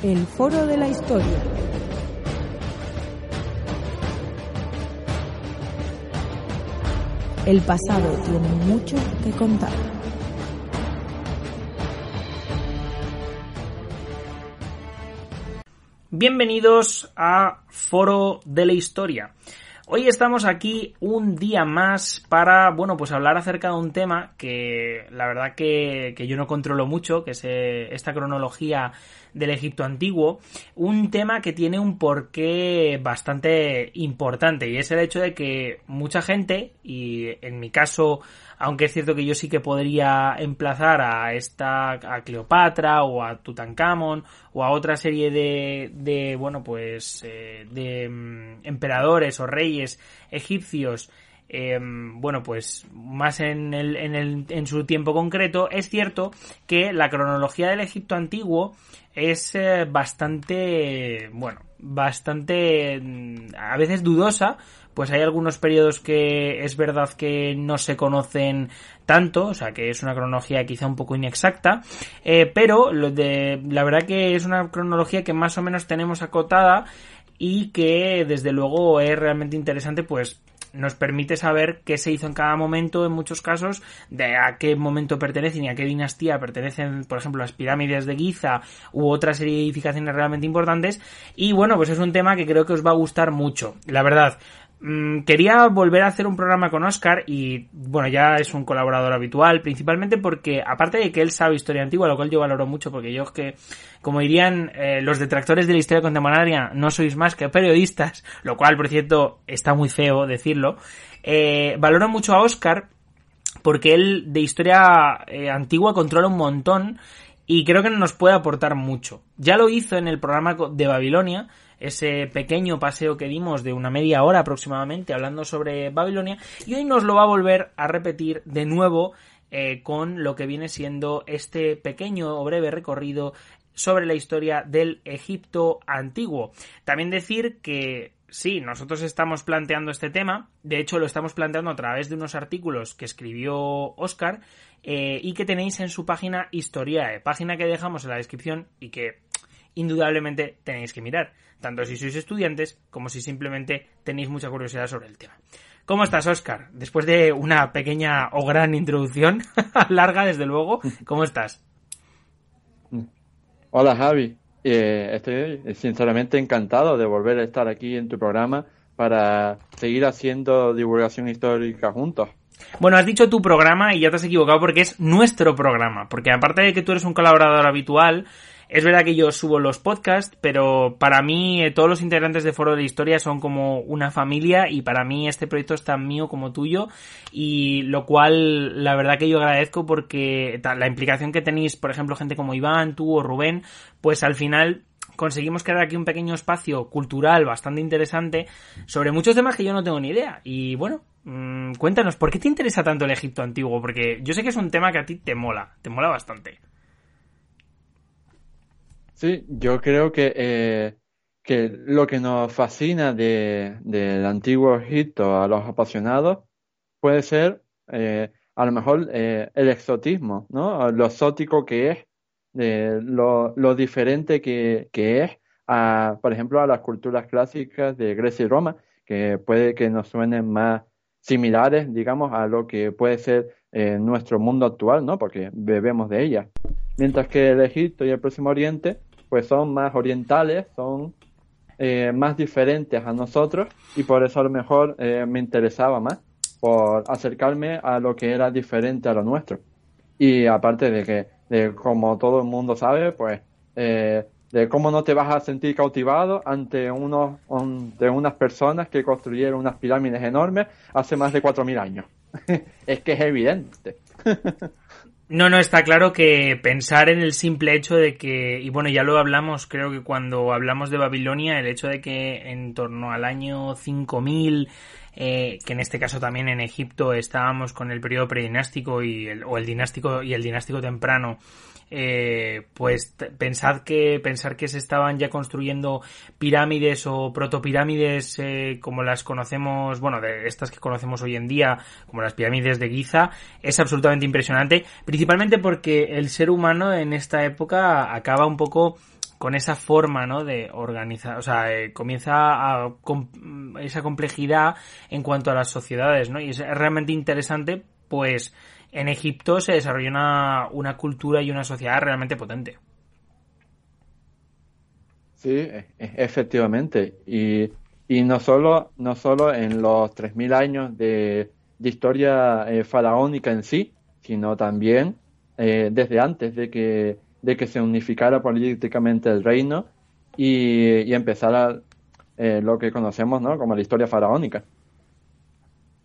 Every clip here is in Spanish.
El Foro de la Historia. El pasado tiene mucho que contar. Bienvenidos a Foro de la Historia. Hoy estamos aquí un día más para, bueno, pues hablar acerca de un tema que la verdad que, que yo no controlo mucho, que es eh, esta cronología del Egipto antiguo, un tema que tiene un porqué bastante importante y es el hecho de que mucha gente, y en mi caso aunque es cierto que yo sí que podría emplazar a esta a Cleopatra o a Tutankamón o a otra serie de, de bueno pues eh, de mm, emperadores o reyes egipcios em, bueno, pues más en, el, en, el, en su tiempo concreto, es cierto que la cronología del Egipto antiguo es eh, bastante, bueno, bastante mm, a veces dudosa pues hay algunos periodos que es verdad que no se conocen tanto, o sea que es una cronología quizá un poco inexacta, eh, pero la verdad que es una cronología que más o menos tenemos acotada y que desde luego es realmente interesante pues nos permite saber qué se hizo en cada momento, en muchos casos, de a qué momento pertenecen y a qué dinastía pertenecen, por ejemplo, las pirámides de Giza u otra serie de edificaciones realmente importantes. Y bueno, pues es un tema que creo que os va a gustar mucho. La verdad, quería volver a hacer un programa con Oscar y bueno, ya es un colaborador habitual, principalmente porque aparte de que él sabe historia antigua, lo cual yo valoro mucho porque yo que, como dirían eh, los detractores de la historia contemporánea, no sois más que periodistas, lo cual por cierto está muy feo decirlo, eh, valoro mucho a Oscar porque él de historia eh, antigua controla un montón y creo que nos puede aportar mucho. Ya lo hizo en el programa de Babilonia, ese pequeño paseo que dimos de una media hora aproximadamente hablando sobre Babilonia y hoy nos lo va a volver a repetir de nuevo eh, con lo que viene siendo este pequeño o breve recorrido sobre la historia del Egipto antiguo. También decir que sí, nosotros estamos planteando este tema, de hecho lo estamos planteando a través de unos artículos que escribió Oscar eh, y que tenéis en su página Historiae, página que dejamos en la descripción y que indudablemente tenéis que mirar, tanto si sois estudiantes como si simplemente tenéis mucha curiosidad sobre el tema. ¿Cómo estás, Oscar? Después de una pequeña o gran introducción, larga desde luego, ¿cómo estás? Hola, Javi. Eh, estoy sinceramente encantado de volver a estar aquí en tu programa para seguir haciendo divulgación histórica juntos. Bueno, has dicho tu programa y ya te has equivocado porque es nuestro programa. Porque aparte de que tú eres un colaborador habitual, es verdad que yo subo los podcasts, pero para mí eh, todos los integrantes de Foro de la Historia son como una familia y para mí este proyecto es tan mío como tuyo y lo cual la verdad que yo agradezco porque la implicación que tenéis, por ejemplo, gente como Iván, tú o Rubén, pues al final conseguimos crear aquí un pequeño espacio cultural bastante interesante sobre muchos temas que yo no tengo ni idea. Y bueno, mmm, cuéntanos, ¿por qué te interesa tanto el Egipto antiguo? Porque yo sé que es un tema que a ti te mola, te mola bastante. Sí, yo creo que, eh, que lo que nos fascina de, del antiguo Egipto a los apasionados puede ser eh, a lo mejor eh, el exotismo, ¿no? Lo exótico que es, lo, lo diferente que, que es, a, por ejemplo, a las culturas clásicas de Grecia y Roma, que puede que nos suenen más similares, digamos, a lo que puede ser nuestro mundo actual, ¿no? Porque bebemos de ella. Mientras que el Egipto y el Próximo Oriente pues son más orientales, son eh, más diferentes a nosotros y por eso a lo mejor eh, me interesaba más por acercarme a lo que era diferente a lo nuestro. Y aparte de que, de, como todo el mundo sabe, pues eh, de cómo no te vas a sentir cautivado ante unos de unas personas que construyeron unas pirámides enormes hace más de 4.000 años. es que es evidente. No, no, está claro que pensar en el simple hecho de que, y bueno, ya lo hablamos, creo que cuando hablamos de Babilonia, el hecho de que en torno al año 5000, eh, que en este caso también en Egipto estábamos con el periodo predinástico y el, o el dinástico y el dinástico temprano, eh, pues pensad que pensar que se estaban ya construyendo pirámides o protopirámides eh, como las conocemos, bueno, de estas que conocemos hoy en día, como las pirámides de Giza, es absolutamente impresionante, principalmente porque el ser humano en esta época acaba un poco con esa forma, ¿no? De organizar, o sea, eh, comienza a esa complejidad en cuanto a las sociedades, ¿no? Y es realmente interesante, pues en Egipto se desarrolló una, una cultura y una sociedad realmente potente. Sí, e, e, efectivamente. Y, y no solo, no solo en los 3.000 años de, de historia eh, faraónica en sí, sino también eh, desde antes de que, de que se unificara políticamente el reino y, y empezara eh, lo que conocemos ¿no? como la historia faraónica.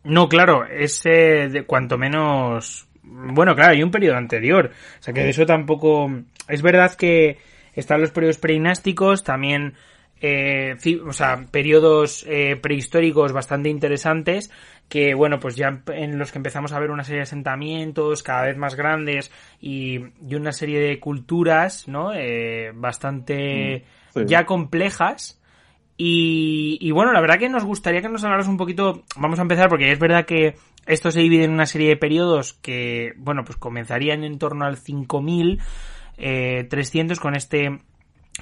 No, claro, ese de cuanto menos. Bueno, claro, hay un periodo anterior. O sea que de eso tampoco. Es verdad que están los periodos preinástico, también. Eh, o sea, periodos eh, prehistóricos bastante interesantes que, bueno, pues ya en los que empezamos a ver una serie de asentamientos cada vez más grandes y, y una serie de culturas, ¿no? Eh, bastante Mm, ya complejas y, bueno, la verdad que nos gustaría que nos hablaras un poquito. Vamos a empezar porque es verdad que esto se divide en una serie de periodos que, bueno, pues comenzarían en torno al 5300 con este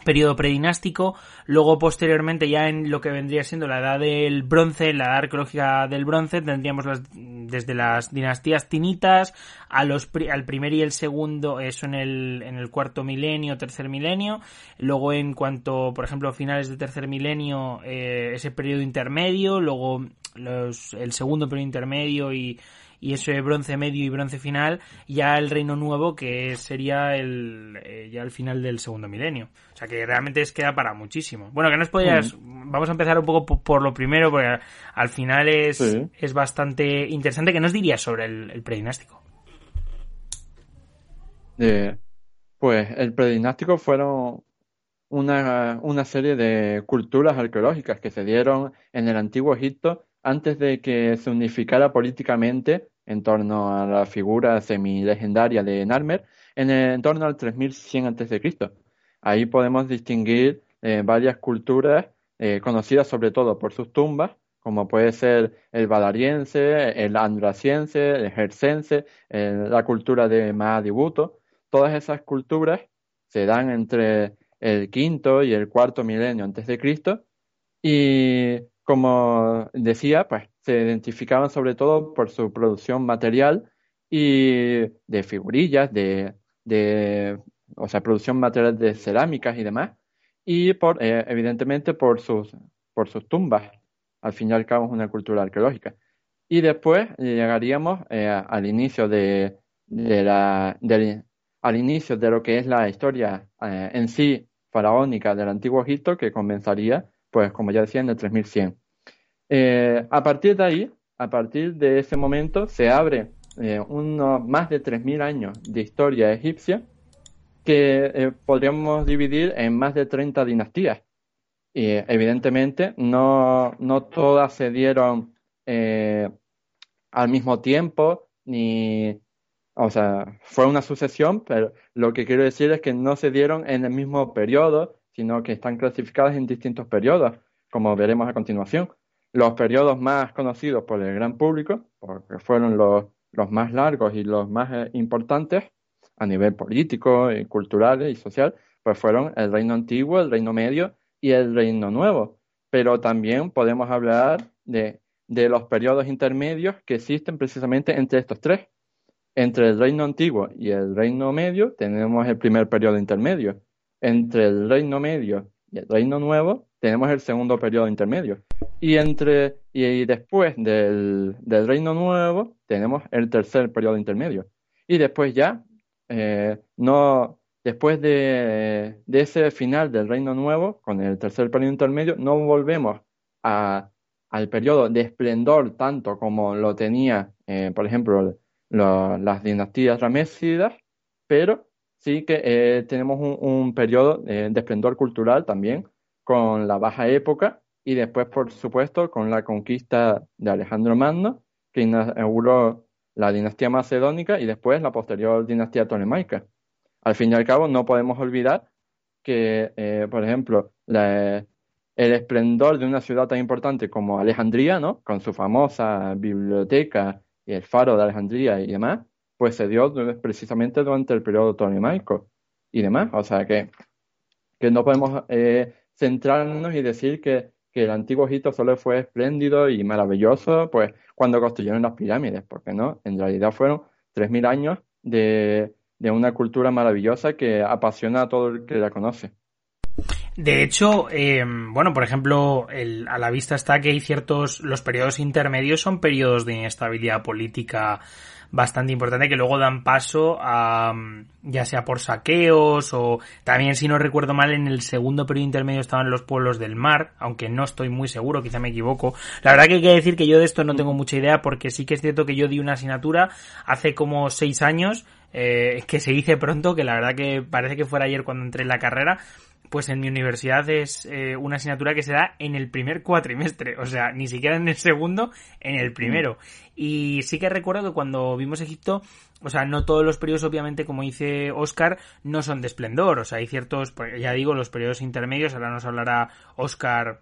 periodo predinástico, luego posteriormente ya en lo que vendría siendo la edad del bronce, la edad arqueológica del bronce, tendríamos las, desde las dinastías tinitas a los al primer y el segundo, eso en el, en el cuarto milenio, tercer milenio, luego en cuanto, por ejemplo, finales del tercer milenio, eh, ese periodo intermedio, luego los, el segundo periodo intermedio y y ese bronce medio y bronce final, ya el reino nuevo que sería el eh, ya el final del segundo milenio. O sea que realmente es queda para muchísimo. Bueno, que nos podías, mm. vamos a empezar un poco por, por, lo primero, porque al final es, sí. es bastante interesante. ¿Qué nos dirías sobre el, el predinástico? Eh, pues el predinástico fueron una, una serie de culturas arqueológicas que se dieron en el antiguo Egipto antes de que se unificara políticamente en torno a la figura semi-legendaria de Narmer, en, el, torno al 3100 a.C. Ahí podemos distinguir eh, varias culturas eh, conocidas sobre todo por sus tumbas, como puede ser el valariense, el andraciense, el jersense, eh, la cultura de Mahadibuto. Todas esas culturas se dan entre el quinto y el cuarto milenio antes de Cristo y como decía, pues se identificaban sobre todo por su producción material y de figurillas, de, de o sea, producción material de cerámicas y demás, y por, eh, evidentemente por sus, por sus tumbas. Al fin y al cabo una cultura arqueológica. Y después llegaríamos eh, al inicio de, la, del, al inicio de lo que es la historia eh, en sí faraónica del antiguo Egipto, que comenzaría, pues como ya decía, en el 3100. Eh, a partir de ahí, a partir de ese momento, se abre eh, más de 3.000 años de historia egipcia que eh, podríamos dividir en más de 30 dinastías. Y evidentemente no, no todas se dieron eh, al mismo tiempo, ni, o sea, fue una sucesión, pero lo que quiero decir es que no se dieron en el mismo periodo, sino que están clasificadas en distintos periodos, como veremos a continuación los periodos más conocidos por el gran público, porque fueron los, más largos y los más eh, importantes a nivel político, y cultural y social, pues fueron el reino antiguo, el reino medio y el reino nuevo. Pero también podemos hablar de, de los periodos intermedios que existen precisamente entre estos tres. Entre el reino antiguo y el reino medio tenemos el primer periodo intermedio. Entre el reino medio y el reino nuevo tenemos el segundo periodo intermedio. Y entre y después del, del Reino Nuevo tenemos el tercer periodo intermedio. Y después ya, eh, no, después de, de, ese final del Reino Nuevo, con el tercer periodo intermedio, no volvemos al periodo de esplendor tanto como lo tenía, eh, por ejemplo, lo, las dinastías ramésidas, pero sí que eh, tenemos un, un periodo de esplendor cultural también con la baja época y después, por supuesto, con la conquista de Alejandro Magno, que inauguró la dinastía macedónica y después la posterior dinastía tolemaica. Al fin y al cabo, no podemos olvidar que, eh, por ejemplo, la, el esplendor de una ciudad tan importante como Alejandría, ¿no? con su famosa biblioteca y el faro de Alejandría y demás, pues se dio precisamente durante el periodo tolemaico y demás. O sea que que no podemos eh, centrarnos y decir que, que, el antiguo Egipto solo fue espléndido y maravilloso pues cuando construyeron las pirámides, porque no, en realidad fueron 3.000 años de, de una cultura maravillosa que apasiona a todo el que la conoce. De hecho, eh, bueno, por ejemplo, el, a la vista está que hay ciertos, los periodos intermedios son periodos de inestabilidad política bastante importante que luego dan paso a, ya sea por saqueos o también, si no recuerdo mal, en el segundo periodo intermedio estaban los pueblos del mar, aunque no estoy muy seguro, quizá me equivoco. La verdad que hay que decir que yo de esto no tengo mucha idea porque sí que es cierto que yo di una asignatura hace como seis años, eh, que se dice pronto, que la verdad que parece que fuera ayer cuando entré en la carrera, pues en mi universidad es eh, una asignatura que se da en el primer cuatrimestre, o sea, ni siquiera en el segundo, en el primero. Y sí que recuerdo que cuando vimos Egipto, o sea, no todos los periodos, obviamente, como dice Oscar, no son de esplendor, o sea, hay ciertos, pues, ya digo, los periodos intermedios, ahora nos hablará Oscar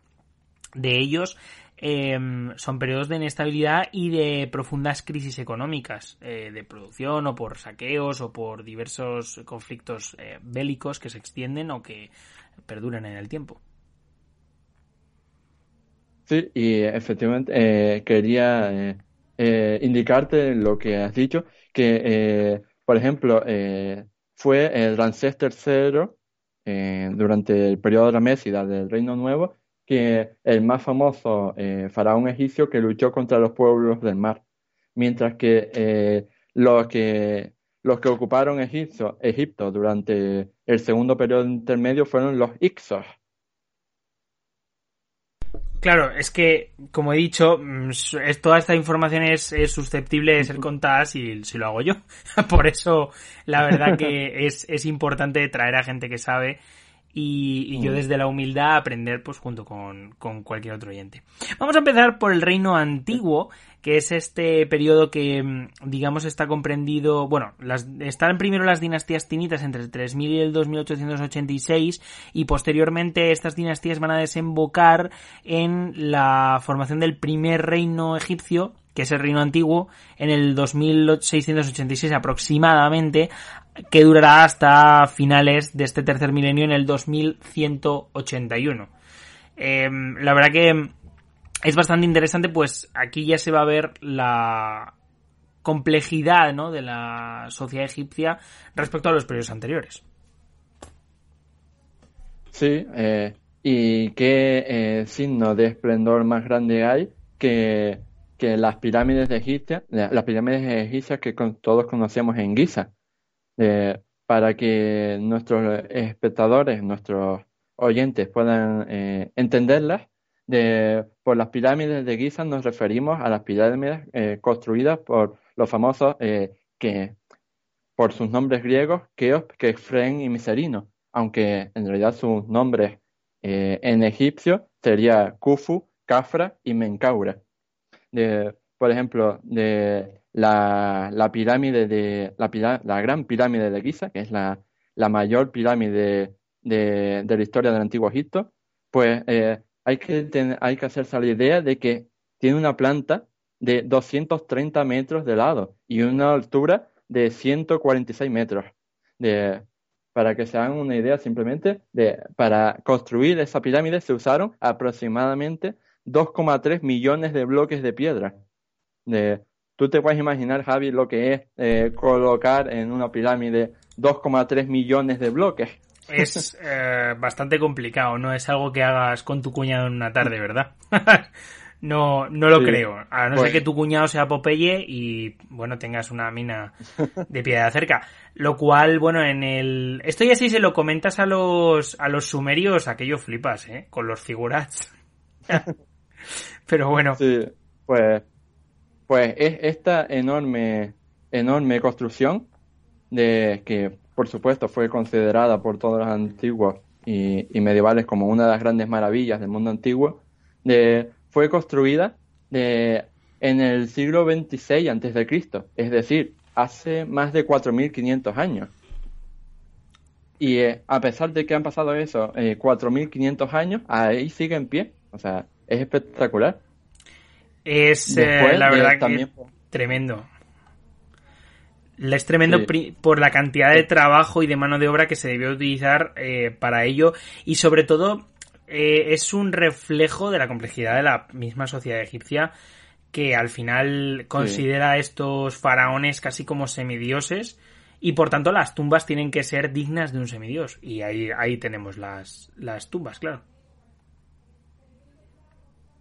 de ellos, em, son periodos de inestabilidad y de profundas crisis económicas eh, de producción o por saqueos o por diversos conflictos eh, bélicos que se extienden o que perduran en el tiempo. Sí, y efectivamente eh, quería eh, eh, indicarte lo que has dicho, que por ejemplo fue el Ramsés III durante el periodo de la Mésida del Reino Nuevo, que el más famoso faraón egipcio que luchó contra los pueblos del mar, mientras que los que los que ocuparon Egipto, Egipto durante el segundo periodo intermedio fueron los Ixos. Claro, es que, como he dicho, mm, es, toda esta información es, susceptible de ser contada si, si, lo hago yo. Por eso, la verdad que es, es importante traer a gente que sabe y, yo mm. desde la humildad aprender pues junto con, con, cualquier otro oyente. Vamos a empezar por el reino antiguo, que es este periodo que mm, digamos está comprendido, bueno, las, están primero las dinastías tinitas entre el 3000 y el 2886 y posteriormente estas dinastías van a desembocar en la formación del primer reino egipcio que es el reino antiguo, en el 2686 aproximadamente, que durará hasta finales de este tercer milenio en el 2181. Em, la verdad que es bastante interesante, pues aquí ya se va a ver la complejidad ¿no? de la sociedad egipcia respecto a los periodos anteriores. Sí, eh, y qué eh, signo de esplendor más grande hay que que las pirámides de Egipcia, las pirámides egipcias que todos conocemos en Giza, para que nuestros espectadores, nuestros oyentes puedan eh, entenderlas. De, por las pirámides de Giza nos referimos a las pirámides eh, construidas por los famosos eh, que, por sus nombres griegos, Keops, Kefren y Miserino, aunque en realidad sus nombres en egipcio sería Khufu, Kafra y Menkaura de, por ejemplo, de la, la pirámide de la, la, gran pirámide de Giza, que es la, la mayor pirámide de, de, la historia del antiguo Egipto, pues eh, hay, que hay que hacerse la idea de que tiene una planta de 230 metros de lado y una altura de 146 metros. De, para que se hagan una idea simplemente, de, para construir esa pirámide se usaron aproximadamente 2,3 millones de bloques de piedra. De, Tú te puedes imaginar, Javi, lo que es eh, colocar en una pirámide 2,3 millones de bloques. Es eh, bastante complicado, no es algo que hagas con tu cuñado en una tarde, ¿verdad? no, no lo creo. A no ser pues que tu cuñado sea Popeye y, bueno, tengas una mina de piedra cerca. Lo cual, bueno, en el... Esto ya si se lo comentas a los, a los sumerios, aquello flipas, ¿eh? Con los figurats. Pero bueno. Sí, pues, pues es esta enorme, enorme construcción de que, por supuesto, fue considerada por todos los antiguos y, medievales como una de las grandes maravillas del mundo antiguo, de, fue construida de, en el siglo XXVI antes de Cristo, es decir, hace más de 4.500 años. Y eh, a pesar de que han pasado eso, eh, 4.500 años, ahí sigue en pie. O sea, es espectacular. Es eh, la verdad que tremendo. Es tremendo por la cantidad de trabajo y de mano de obra que se debió utilizar eh, para ello. Y sobre todo eh, es un reflejo de la complejidad de la misma sociedad egipcia que al final considera a estos faraones casi como semidioses y por tanto las tumbas tienen que ser dignas de un semidios. Y ahí, ahí tenemos las, las tumbas, claro.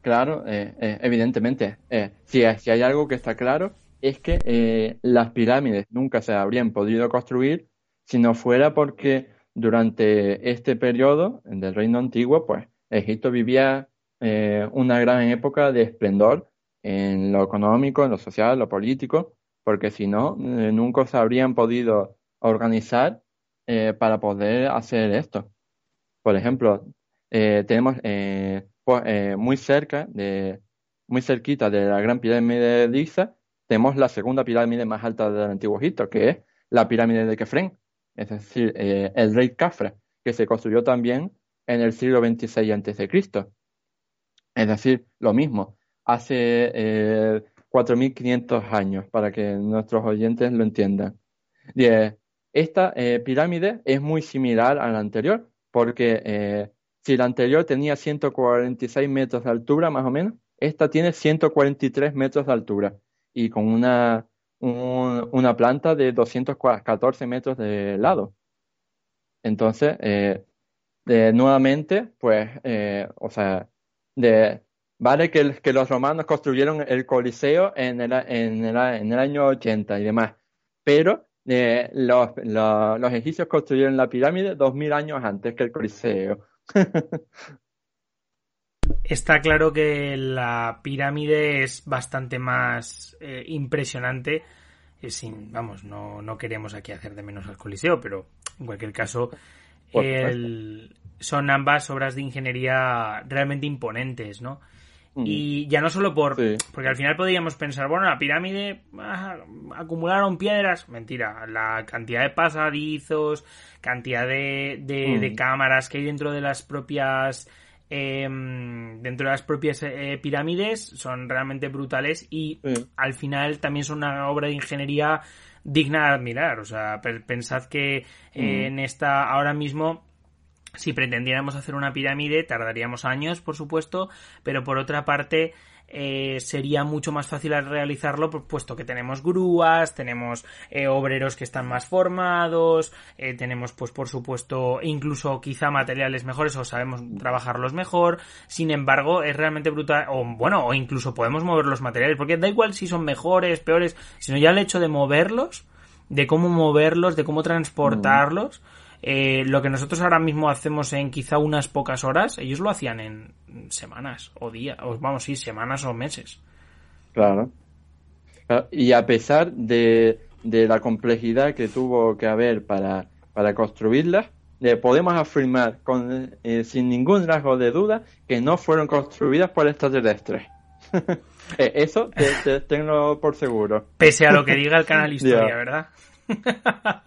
Claro, eh, eh, evidentemente. si, si, hay algo que está claro es que las pirámides nunca se habrían podido construir si no fuera porque durante este periodo del reino antiguo, pues Egipto vivía eh, una gran época de esplendor en lo económico, en lo social, en lo político, porque si no, eh, nunca se habrían podido organizar eh, para poder hacer esto. Por ejemplo, tenemos pues, muy cerca, de, muy cerquita de la gran pirámide de Giza, tenemos la segunda pirámide más alta del antiguo Egipto, que es la pirámide de Kefren es decir, eh, el rey Cafra, que se construyó también en el siglo XXVI a.C. Es decir, lo mismo, hace eh, 4.500 años, para que nuestros oyentes lo entiendan. esta eh, pirámide es muy similar a la anterior, porque eh, si la anterior tenía 146 metros de altura, más o menos, esta tiene 143 metros de altura y con una una planta de 214 metros de lado. Entonces, eh, nuevamente, pues, eh, o sea, de, vale que, que, los romanos construyeron el Coliseo en el, en el, en el año 80 y demás, pero eh, los, los, los, egipcios construyeron la pirámide 2000 años antes que el Coliseo. Está claro que la pirámide es bastante más eh, impresionante. Eh, sin, vamos, no, no queremos aquí hacer de menos al Coliseo, pero en cualquier caso, son ambas obras de ingeniería realmente imponentes, ¿no? Mm. Y ya no solo por. Porque al final podríamos pensar, bueno, la pirámide ah, acumularon piedras. Mentira, la cantidad de pasadizos, cantidad de, de mm. cámaras que hay dentro de las propias Em, dentro de las propias eh, pirámides son realmente brutales y al final también son una obra de ingeniería digna de admirar. O sea, pensad que mm. en esta ahora mismo si pretendiéramos hacer una pirámide tardaríamos años, por supuesto, pero por otra parte eh, sería mucho más fácil realizarlo puesto que tenemos grúas, tenemos eh, obreros que están más formados, eh, tenemos pues por supuesto incluso quizá materiales mejores o sabemos trabajarlos mejor, sin embargo es realmente brutal, o bueno, o incluso podemos mover los materiales, porque da igual si son mejores, peores, sino ya el hecho de moverlos, de cómo moverlos, de cómo transportarlos, eh, lo que nosotros ahora mismo hacemos en quizá unas pocas horas, ellos lo hacían en semanas o días, o vamos, sí, semanas o meses. Claro. Y a pesar de, la complejidad que tuvo que haber para, para construirlas, podemos afirmar con, eh, sin ningún rasgo de duda que no fueron construidas por extraterrestres. Eh, eso te, tengo por seguro. Pese a lo que diga el canal Historia, ¿verdad?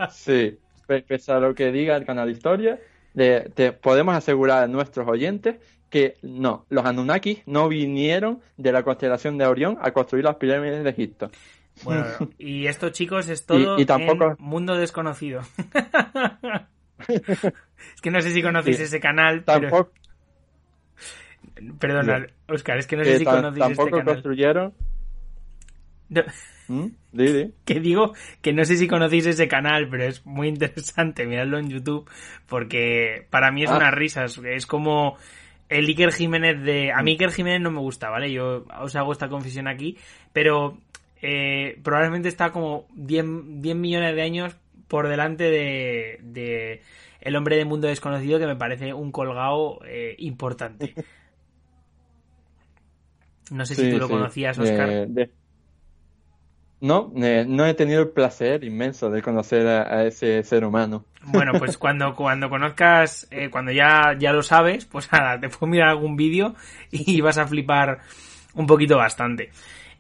sí pese a lo que diga el canal Historia, te podemos asegurar a nuestros oyentes que no, los Anunnakis no vinieron de la constelación de Orión a construir las pirámides de Egipto. Bueno, y esto, chicos, es todo y, tampoco... mundo desconocido. es que no sé si conocéis ese canal, tampoco... Perdona, Oscar, es que no sé si conocéis este canal. Tampoco construyeron... ¿Mm? Que digo que no sé si conocéis ese canal, pero es muy interesante mirarlo en YouTube porque para mí es ah. una risa. Es como el Iker Jiménez de... A mí Iker Jiménez no me gusta, ¿vale? Yo os hago esta confesión aquí, pero eh, probablemente está como 10, millones de años por delante de, El hombre de mundo desconocido que me parece un colgado eh, importante. No sé si tú lo conocías, Oscar. No, eh, no he tenido el placer inmenso de conocer a, ese ser humano. Bueno, pues cuando, cuando conozcas, eh, cuando ya, ya lo sabes, pues nada, te puedo mirar algún vídeo y vas a flipar un poquito bastante.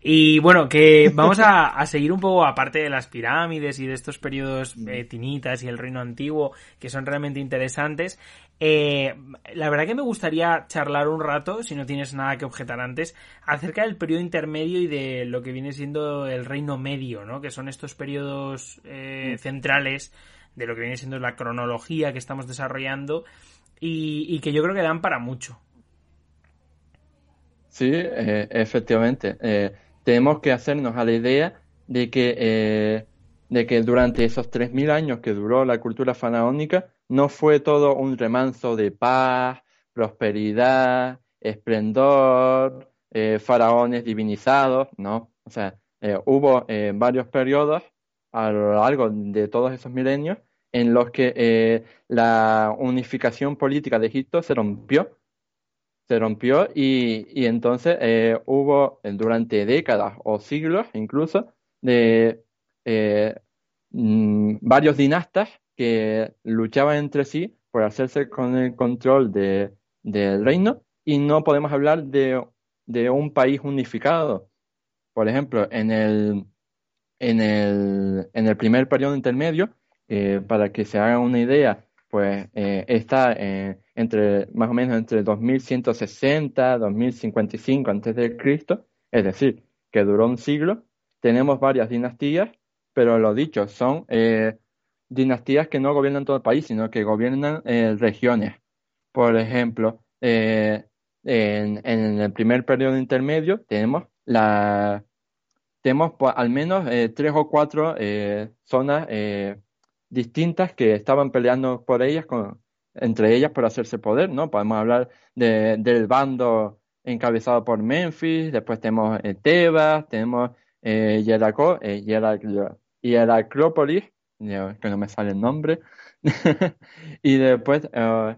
Y bueno, que vamos a, seguir un poco aparte de las pirámides y de estos periodos eh, tinitas y el reino antiguo que son realmente interesantes. Eh, la verdad que me gustaría charlar un rato, si no tienes nada que objetar antes, acerca del periodo intermedio y de lo que viene siendo el reino medio, ¿no? Que son estos periodos eh, centrales de lo que viene siendo la cronología que estamos desarrollando y, que yo creo que dan para mucho. Sí, eh, efectivamente. Eh, tenemos que hacernos a la idea de que, eh, de que durante esos 3.000 años que duró la cultura faraónica, no fue todo un remanso de paz, prosperidad, esplendor, faraones divinizados, ¿no? O sea, hubo varios periodos a lo largo de todos esos milenios en los que eh, la unificación política de Egipto se rompió. Se rompió y, entonces eh, hubo eh, durante décadas o siglos incluso de mm, varios dinastas que luchaban entre sí por hacerse con el control de, del reino y no podemos hablar de, de un país unificado. Por ejemplo, en el, en el, en el primer periodo intermedio, eh, para que se hagan una idea, pues eh, está eh, entre más o menos entre 2160 2055 antes de Cristo, es decir, que duró un siglo. Tenemos varias dinastías, pero lo dicho, son dinastías que no gobiernan todo el país, sino que gobiernan regiones. Por ejemplo, en, en, el primer periodo intermedio tenemos la tenemos pues, al menos tres o cuatro zonas distintas que estaban peleando por ellas, con, entre ellas por hacerse poder, ¿no? Podemos hablar de, del bando encabezado por Memphis, después tenemos eh, Tebas, tenemos eh, Yeraco, eh, Yeracrópolis, que no me sale el nombre, y después eh,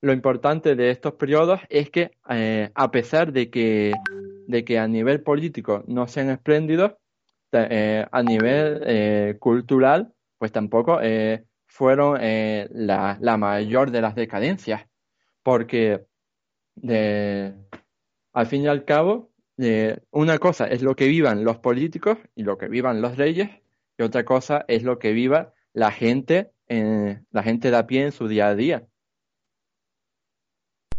lo importante de estos periodos es que a pesar de que, de que a nivel político no sean espléndidos, a nivel cultural pues tampoco eh, fueron eh, la, mayor de las decadencias, porque al fin y al cabo, una cosa es lo que vivan los políticos y lo que vivan los reyes, y otra cosa es lo que viva la gente, la gente de a pie en su día a día.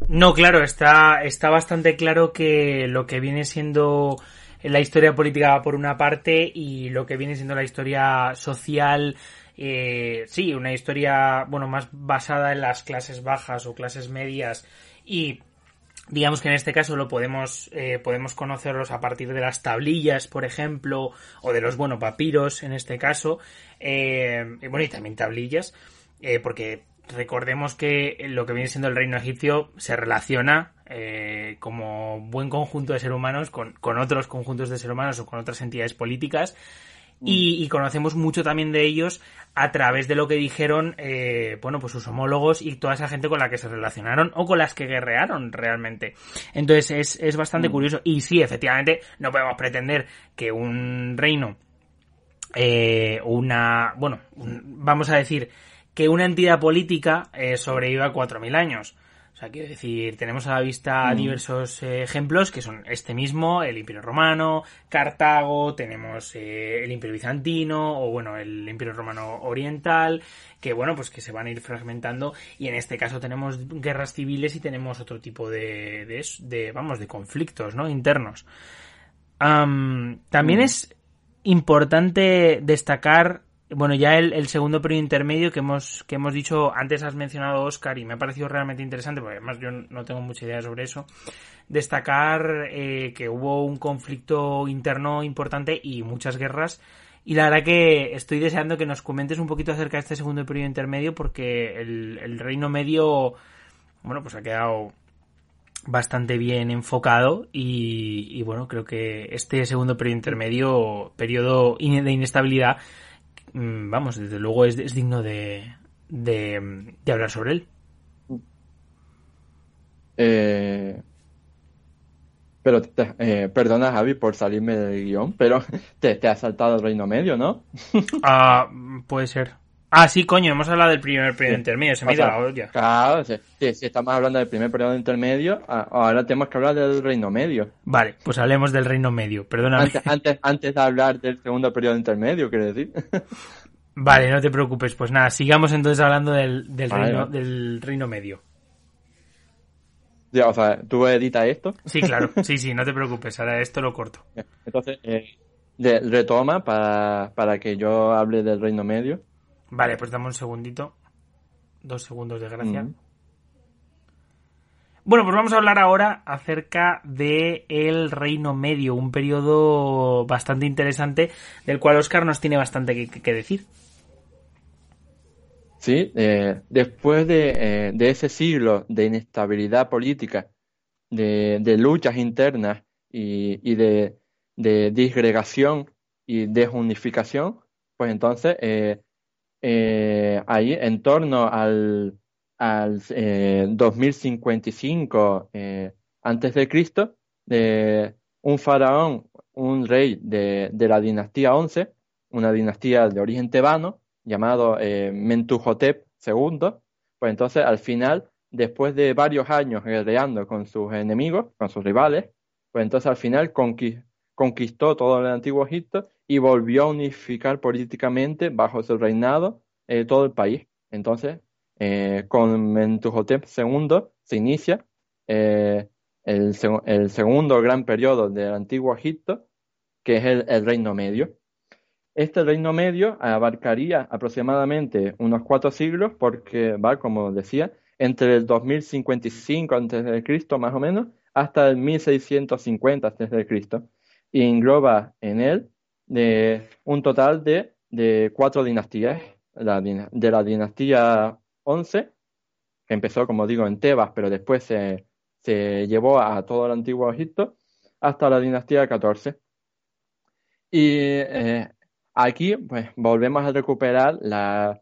No, claro, está, está bastante claro que lo que viene siendo la historia política por una parte y lo que viene siendo la historia social, eh, sí, una historia, bueno, más basada en las clases bajas o clases medias y digamos que en este caso lo podemos eh, podemos conocerlos a partir de las tablillas por ejemplo o de los bueno papiros en este caso eh, bueno y también tablillas eh, porque recordemos que lo que viene siendo el reino egipcio se relaciona eh, como buen conjunto de seres humanos con, otros conjuntos de seres humanos o con otras entidades políticas. Mm. Y, conocemos mucho también de ellos a través de lo que dijeron, eh, bueno, pues sus homólogos y toda esa gente con la que se relacionaron o con las que guerrearon realmente. Entonces es, es bastante mm. curioso. Y sí, efectivamente, no podemos pretender que un reino, eh, una, bueno, vamos a decir, que una entidad política eh, sobreviva 4.000 años sea, quiero decir, tenemos a la vista mm. diversos eh, ejemplos que son este mismo, el Imperio Romano, Cartago, tenemos eh, el Imperio Bizantino o bueno, el Imperio Romano Oriental, que bueno, pues que se van a ir fragmentando y en este caso tenemos guerras civiles y tenemos otro tipo de, de, vamos, de conflictos, ¿no? Internos. también mm. es importante destacar bueno, ya el, segundo periodo intermedio que hemos, que hemos dicho, antes has mencionado Oscar y me ha parecido realmente interesante, porque además yo no tengo mucha idea sobre eso, destacar eh, que hubo un conflicto interno importante y muchas guerras. Y la verdad que estoy deseando que nos comentes un poquito acerca de este segundo periodo intermedio, porque el, el Reino Medio, bueno, pues ha quedado bastante bien enfocado y, y, bueno, creo que este segundo periodo intermedio, periodo de inestabilidad, vamos, desde luego es, digno de, de, hablar sobre él. Eh, pero, eh, perdona Javi por salirme del guion, pero te, te ha saltado el Reino Medio, ¿no? ah, puede ser. Ah, sí, coño, hemos hablado del primer periodo intermedio, se me ha ido la olla. Claro, si, estamos hablando del primer periodo intermedio, ahora tenemos que hablar del Reino Medio. Vale, pues hablemos del Reino Medio, perdóname. Antes, antes, de hablar del segundo periodo intermedio, quiero decir. Vale, no te preocupes, pues nada, sigamos entonces hablando del, del, reino, del reino Medio. o sea, tú editas esto. Sí, claro, sí, sí, no te preocupes, ahora esto lo corto. Entonces, eh, retoma para, para que yo hable del Reino Medio. Vale, pues dame un segundito. Dos segundos de gracia. Bueno, pues vamos a hablar ahora acerca de el Reino Medio, un periodo bastante interesante del cual Oscar nos tiene bastante que, decir. Sí, eh, después de, eh, de, ese siglo de inestabilidad política, de, de luchas internas y, y de, de, disgregación y desunificación, pues entonces eh, ahí en torno al al eh, 2055 eh, antes de Cristo, de un faraón, un rey de, de, la dinastía 11, una dinastía de origen tebano, llamado eh, Mentuhotep II, pues entonces al final, después de varios años guerreando con sus enemigos, con sus rivales, pues entonces al final conquistó todo el antiguo Egipto y volvió a unificar políticamente bajo su reinado eh, todo el país. Entonces, eh, con Mentuhotep II se inicia eh, el, segundo gran periodo del antiguo Egipto, que es el, Reino Medio. Este Reino Medio abarcaría aproximadamente unos cuatro siglos, porque va, como decía, entre el 2055 a.C., más o menos, hasta el 1650 a.C., y engloba en él de un total de, de cuatro dinastías, de la dinastía 11, que empezó, como digo, en Tebas, pero después se, se llevó a todo el antiguo Egipto, hasta la dinastía 14. Y eh, aquí, pues, volvemos a recuperar la,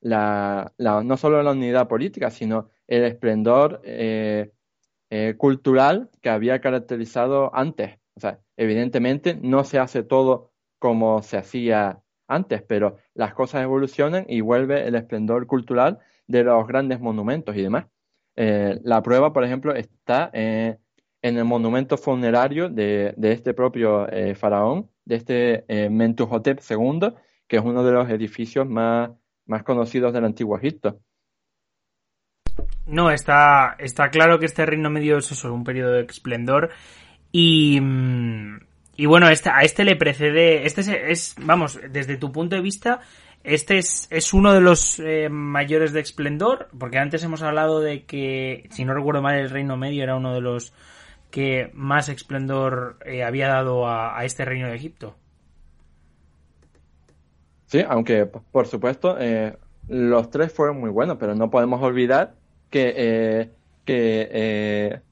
la, no solo la unidad política, sino el esplendor eh, eh, cultural que había caracterizado antes. O sea, evidentemente no se hace todo como se hacía antes, pero las cosas evolucionan y vuelve el esplendor cultural de los grandes monumentos y demás. Eh, la prueba, por ejemplo, está eh, en el monumento funerario de, este propio eh, faraón, de este Mentuhotep II, que es uno de los edificios más, más conocidos del antiguo Egipto. No, está, está claro que este reino medio es un periodo de esplendor. Y, mm, y bueno, a este le precede. Este es, vamos, desde tu punto de vista, este es, es uno de los eh, mayores de esplendor, porque antes hemos hablado de que, si no recuerdo mal, el Reino Medio era uno de los que más esplendor eh, había dado a, este reino de Egipto. Sí, aunque por supuesto eh, los tres fueron muy buenos, pero no podemos olvidar que, que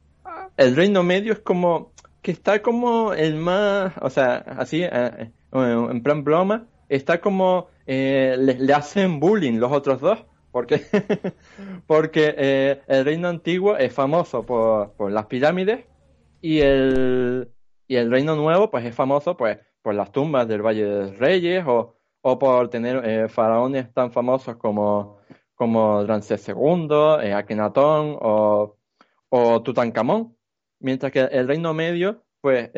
el Reino Medio es como que está como el más, o sea, así, en plan broma, está como eh, le, hacen bullying los otros dos. Porque, porque eh, el reino antiguo es famoso por, por, las pirámides y el, y el reino nuevo pues es famoso pues por las tumbas del Valle de los Reyes o, o por tener eh, faraones tan famosos como, como Ramsés II, Akenatón o, o Tutankamón. Mientras que el reino medio pues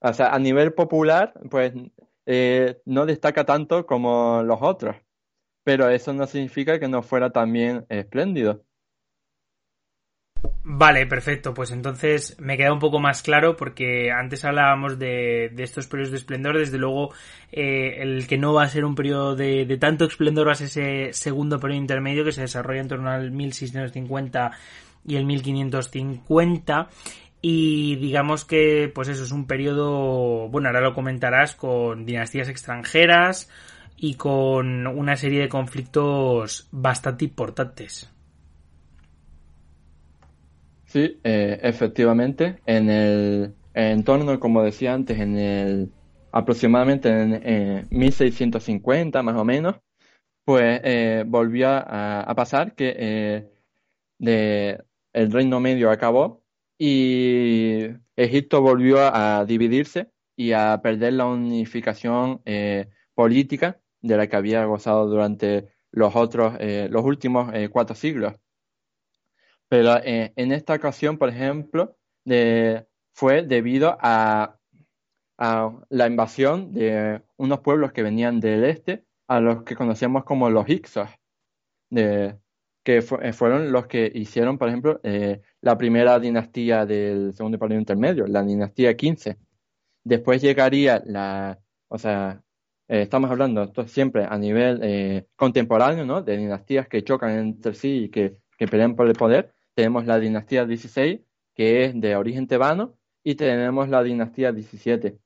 o sea, a nivel popular pues eh, no destaca tanto como los otros, pero eso no significa que no fuera también espléndido. Vale, perfecto. Pues entonces me queda un poco más claro porque antes hablábamos de, estos periodos de esplendor. Desde luego, eh, el que no va a ser un periodo de, de, tanto esplendor va a ser ese segundo periodo intermedio que se desarrolla en torno al 1650 y el 1550. Y digamos que, pues eso es un periodo, bueno, ahora lo comentarás, con dinastías extranjeras y con una serie de conflictos bastante importantes. Sí, eh, efectivamente, en el entorno, como decía antes, en el aproximadamente en 1650 más o menos, pues eh, volvió a, pasar que eh, de, el Reino Medio acabó y Egipto volvió a dividirse y a perder la unificación eh, política de la que había gozado durante los otros, eh, los últimos eh, cuatro siglos. Pero en esta ocasión, por ejemplo, fue debido a, la invasión de unos pueblos que venían del este, a los que conocemos como los Hicsos, de, que fueron los que hicieron, por ejemplo, la primera dinastía del segundo periodo intermedio, la dinastía 15. Después llegaría la, o sea, estamos hablando esto siempre a nivel contemporáneo, ¿no? De dinastías que chocan entre sí y que, que pelean por el poder. Tenemos la dinastía 16, que es de origen tebano, y tenemos la dinastía 17.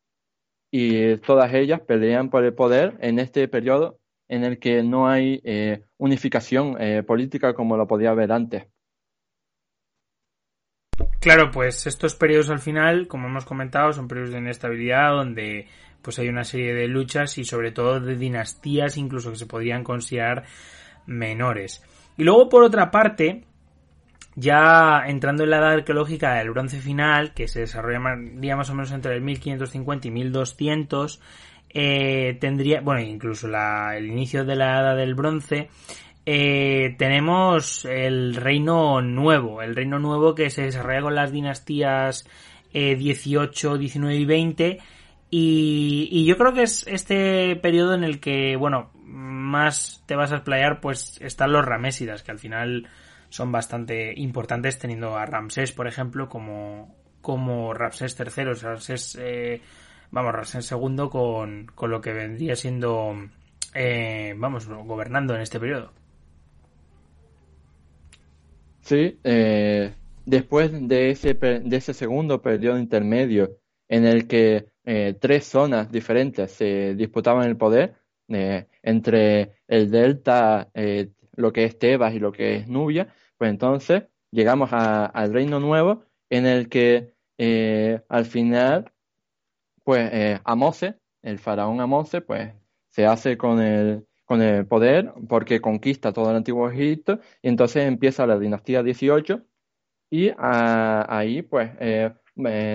Y todas ellas pelean por el poder en este periodo en el que no hay eh, unificación eh, política como lo podía haber antes. Claro, pues estos periodos al final, como hemos comentado, son periodos de inestabilidad donde pues hay una serie de luchas y sobre todo de dinastías incluso que se podrían considerar menores. Y luego por otra parte, ya entrando en la edad arqueológica del bronce final, que se desarrollaría más o menos entre el 1550 y 1200, eh, tendría, bueno, incluso la, el inicio de la edad del bronce, eh, tenemos el reino nuevo, el reino nuevo que se desarrolla con las dinastías eh, 18, 19 y 20, y, y yo creo que es este periodo en el que, bueno, más te vas a explayar, pues están los ramésidas, que al final son bastante importantes teniendo a Ramsés, por ejemplo, como, como Ramsés III, Ramsés, eh, vamos, Ramsés II con, con lo que vendría siendo, eh, vamos, gobernando en este periodo. Sí, eh, después de ese, de ese segundo periodo intermedio en el que tres zonas diferentes se disputaban el poder, entre el delta, lo que es Tebas y lo que es Nubia, pues entonces llegamos al reino nuevo en el que eh, al final, pues eh, Amose, el faraón Amose, pues se hace con el, con el poder porque conquista todo el antiguo Egipto y entonces empieza la dinastía 18 y ahí pues eh,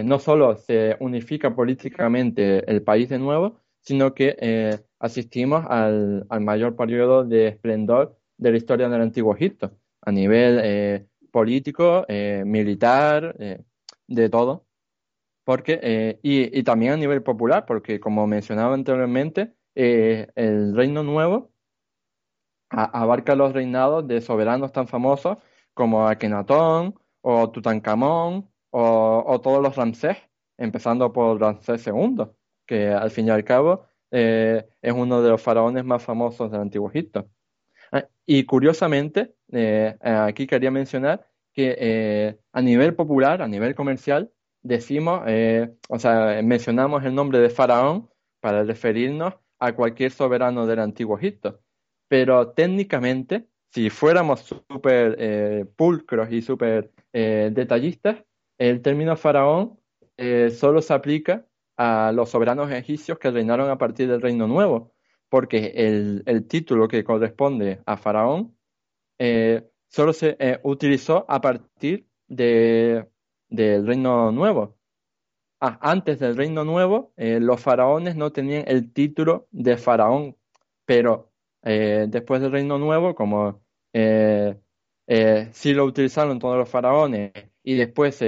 no solo se unifica políticamente el país de nuevo, sino que asistimos al, al mayor periodo de esplendor de la historia del antiguo Egipto a nivel eh, político, eh, militar, eh, de todo. Porque, y, y, también a nivel popular, porque como mencionaba anteriormente, el Reino Nuevo abarca los reinados de soberanos tan famosos como Akenatón o Tutankamón o, todos los Ramsés, empezando por Ramsés II, que al fin y al cabo es uno de los faraones más famosos del Antiguo Egipto. Ah, y curiosamente, eh, aquí quería mencionar que eh, a nivel popular, a nivel comercial, decimos, eh, o sea, mencionamos el nombre de Faraón para referirnos a cualquier soberano del antiguo Egipto. Pero técnicamente, si fuéramos súper pulcros y súper detallistas, el término faraón solo se aplica a los soberanos egipcios que reinaron a partir del Reino Nuevo, porque el, el título que corresponde a Faraón eh, solo se eh, utilizó a partir de, del Reino Nuevo. Ah, antes del Reino Nuevo, eh, los faraones no tenían el título de faraón, pero después del Reino Nuevo, como sí lo utilizaron todos los faraones y después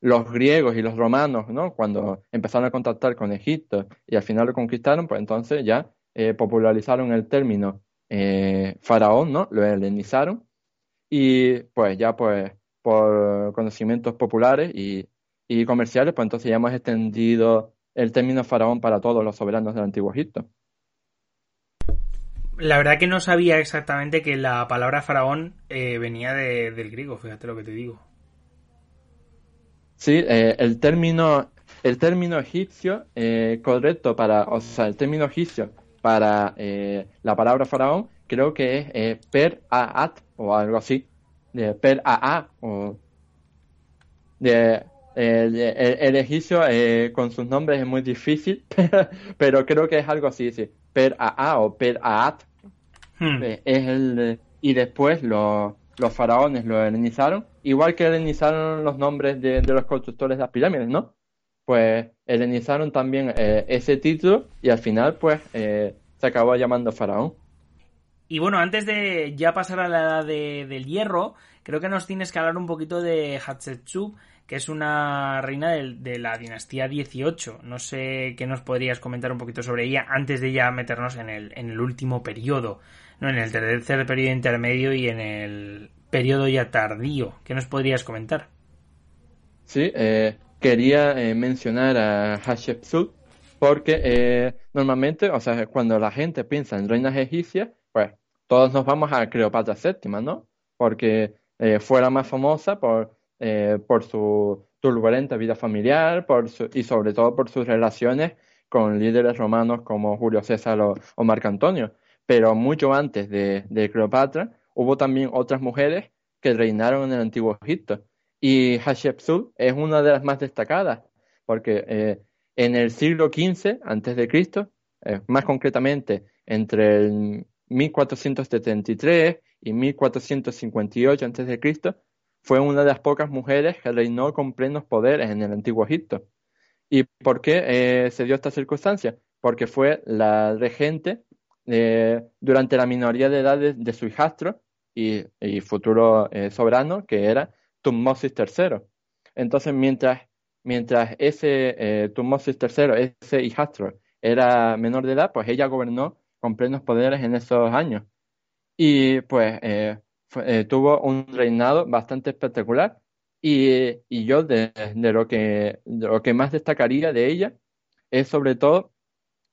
los griegos y los romanos, ¿no? Cuando empezaron a contactar con Egipto y al final lo conquistaron, pues entonces ya eh, popularizaron el término eh, faraón, ¿no? Lo helenizaron y pues ya pues por conocimientos populares y, y comerciales, pues entonces ya hemos extendido el término faraón para todos los soberanos del Antiguo Egipto. La verdad que no sabía exactamente que la palabra faraón eh, venía del griego, fíjate lo que te digo. Sí, eh, el término el término egipcio eh, correcto para, o sea, el término egipcio para la palabra faraón creo que es per aat o algo así, de per a o de el, egipcio con sus nombres es muy difícil, pero, creo que es algo así, sí, per a o per aat hmm. es el y después lo los faraones lo helenizaron, igual que helenizaron los nombres de, los constructores de las pirámides, ¿no? Pues helenizaron también eh, ese título y al final pues eh, se acabó llamando faraón. Y bueno, antes de ya pasar a la edad del hierro, creo que nos tienes que hablar un poquito de Hatshepsut, que es una reina de, la dinastía 18. No sé qué nos podrías comentar un poquito sobre ella antes de ya meternos en el, en el último periodo, no en el tercer periodo intermedio y en el periodo ya tardío. ¿Qué nos podrías comentar? Sí, eh, quería eh, mencionar a Hatshepsut porque eh, normalmente, o sea, cuando la gente piensa en reinas egipcias, todos nos vamos a Cleopatra VII, ¿no? Porque eh, fue la más famosa por, eh, por su turbulenta vida familiar por y sobre todo por sus relaciones con líderes romanos como Julio César o, Marco Antonio. Pero mucho antes de, Cleopatra hubo también otras mujeres que reinaron en el antiguo Egipto. Y Hatshepsut es una de las más destacadas, porque eh, en el siglo XV antes más concretamente entre el 1473 y 1458 antes de Cristo, fue una de las pocas mujeres que reinó con plenos poderes en el antiguo Egipto. ¿Y por qué eh, se dio esta circunstancia? Porque fue la regente eh, durante la minoría de edad de, su hijastro y, futuro soberano, que era Tutmosis III. Entonces, mientras mientras ese eh, Tutmosis III, ese hijastro, era menor de edad, pues ella gobernó con plenos poderes en esos años. Y pues eh, eh, tuvo un reinado bastante espectacular. Y, yo de, lo que, lo que más destacaría de ella es sobre todo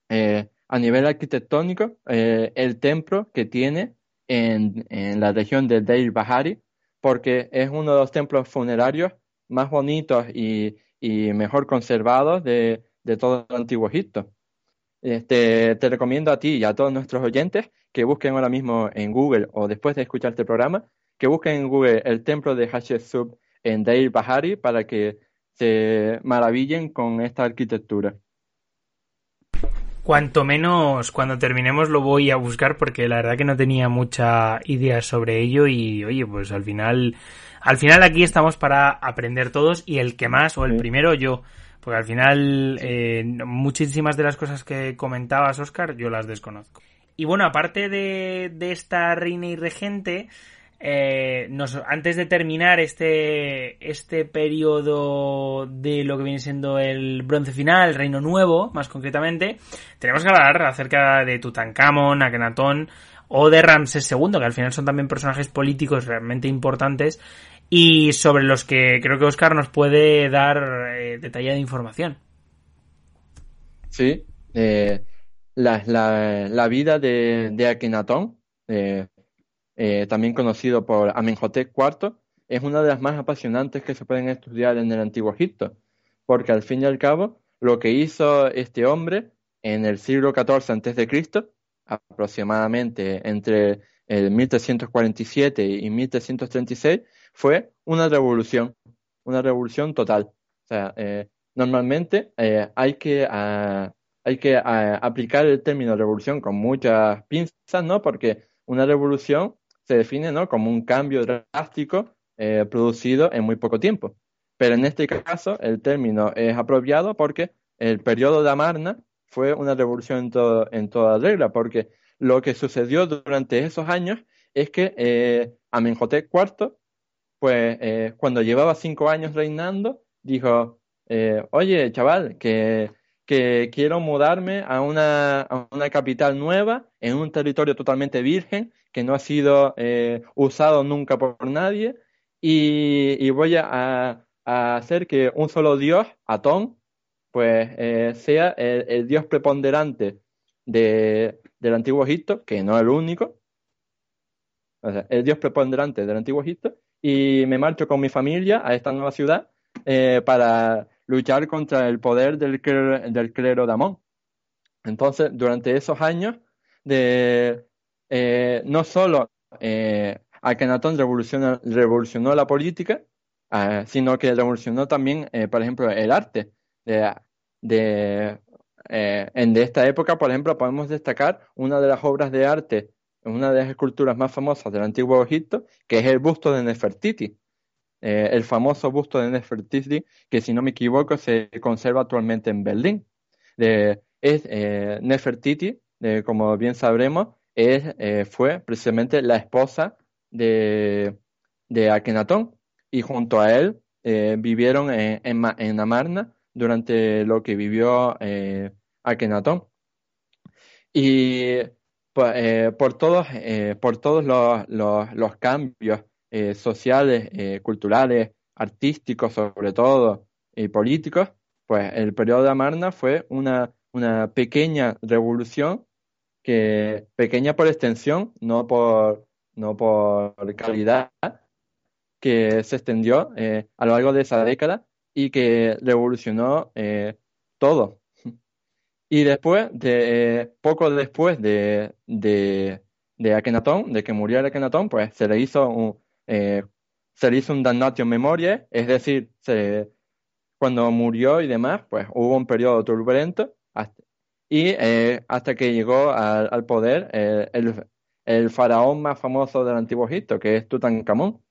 a nivel arquitectónico el templo que tiene en, en la región de Deir Bahari, porque es uno de los templos funerarios más bonitos y, y mejor conservados de, todo el antiguo Egipto. Este, te recomiendo a ti y a todos nuestros oyentes que busquen ahora mismo en Google o después de escuchar este programa, que busquen en Google el templo de Hatshepsut en Deir Bahari para que se maravillen con esta arquitectura. Cuanto menos cuando terminemos lo voy a buscar porque la verdad que no tenía mucha idea sobre ello y oye, pues al final al final aquí estamos para aprender todos y el que más o el primero yo. Porque al final eh, muchísimas de las cosas que comentabas, Oscar, yo las desconozco. Y bueno, aparte de, esta reina y regente, eh, antes de terminar este, este periodo de lo que viene siendo el bronce final, el reino nuevo, más concretamente, tenemos que hablar acerca de Tutankamón, Akenatón o de Ramsés II, que al final son también personajes políticos realmente importantes y sobre los que creo que Oscar nos puede dar eh, detallada información. Sí, eh, la, vida de, de Akenatón, eh, también conocido por Amenhotep IV, es una de las más apasionantes que se pueden estudiar en el Antiguo Egipto, porque al fin y al cabo lo que hizo este hombre en el siglo XIV a.C., aproximadamente entre el 1347 y 1336, fue una revolución, una revolución total. O sea, eh, normalmente eh, hay que, ah, hay que ah, aplicar el término revolución con muchas pinzas, ¿no? Porque una revolución se define, ¿no? Como un cambio drástico eh, producido en muy poco tiempo. Pero en este caso, el término es apropiado porque el periodo de Amarna fue una revolución en, todo, en toda regla, porque lo que sucedió durante esos años es que Amenhotep IV pues eh, cuando llevaba cinco años reinando, dijo, eh, oye, chaval, que, quiero mudarme a una, capital nueva, en un territorio totalmente virgen, que no ha sido eh, usado nunca por nadie, y, voy a, hacer que un solo dios, Atón, pues sea el, dios preponderante de, del antiguo Egipto, que no es el único, o sea, el dios preponderante del antiguo Egipto, y me marcho con mi familia a esta nueva ciudad eh, para luchar contra el poder del, del clero de Amón. Entonces, durante esos años, de, eh, no solo eh, Akenatón revolucionó, revolucionó la política, ah, sino que revolucionó también, eh, por ejemplo, el arte. De, en de esta época, por ejemplo, podemos destacar una de las obras de arte una de las esculturas más famosas del antiguo Egipto, que es el busto de Nefertiti. Eh, el famoso busto de Nefertiti, que si no me equivoco se conserva actualmente en Berlín. eh, Nefertiti, como bien sabremos, es, fue precisamente la esposa de, de Akenatón y junto a él vivieron en, en, Amarna durante lo que vivió Akenatón. Y pues, por, todos, por todos los, los cambios sociales, culturales, artísticos sobre todo, y políticos, pues el periodo de Amarna fue una, una pequeña revolución, que pequeña por extensión, no por, no por calidad, que se extendió eh, a lo largo de esa década y que revolucionó eh, todo. Y después, de, poco después de, de, de Akenatón, de que murió Akenatón, pues se le hizo un, eh, se le hizo un damnatio memoria, es decir, se, cuando murió y demás, pues hubo un periodo turbulento hasta, y eh, hasta que llegó al, poder eh, el, faraón más famoso del antiguo Egipto, que es Tutankamón.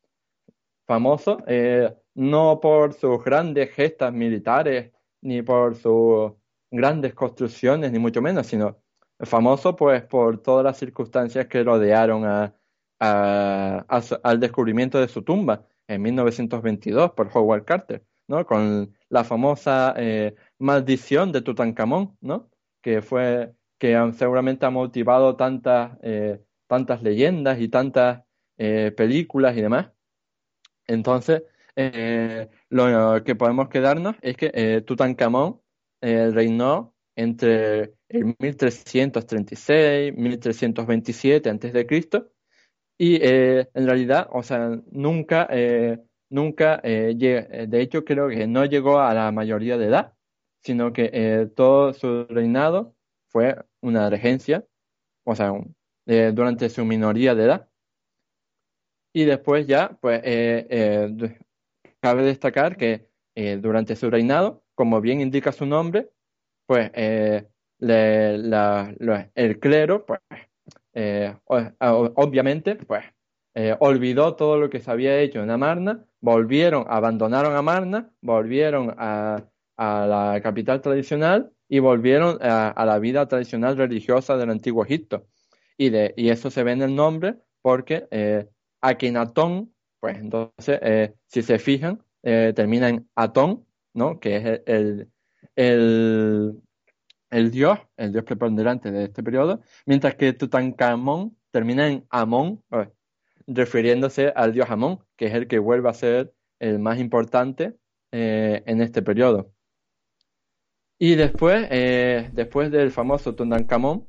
Famoso eh, no por sus grandes gestas militares, ni por sus grandes construcciones, ni mucho menos, sino famoso pues por todas las circunstancias que rodearon a, al descubrimiento de su tumba en 1922 por Howard Carter, ¿no? Con la famosa eh, maldición de Tutankamón, ¿no? Que fue que seguramente ha motivado tantas eh, tantas leyendas y tantas eh, películas y demás. Entonces, lo que podemos quedarnos es que Tutankamón reinó entre el 1336 1327 antes de Cristo y eh, en realidad, o sea, nunca, eh, nunca, eh, eh, de hecho creo que no llegó a la mayoría de edad, sino que todo su reinado fue una regencia, o sea, durante su minoría de edad. Y después ya, pues, cabe destacar que durante su reinado, como bien indica su nombre, pues le, la, el clero, pues, eh, obviamente, pues, eh, olvidó todo lo que se había hecho en Amarna, volvieron, abandonaron Amarna, volvieron a, la capital tradicional y volvieron a, la vida tradicional religiosa del antiguo Egipto. Y, de, y eso se ve en el nombre porque eh, Akenatón, pues entonces, eh, si se fijan, termina en Atón, ¿no? que es el, el, el dios, el dios preponderante de este periodo, mientras que Tutankamón termina en Amón, refiriéndose al dios Amón, que es el que vuelve a ser el más importante eh, en este periodo. Y después, eh, después del famoso Tutankamón,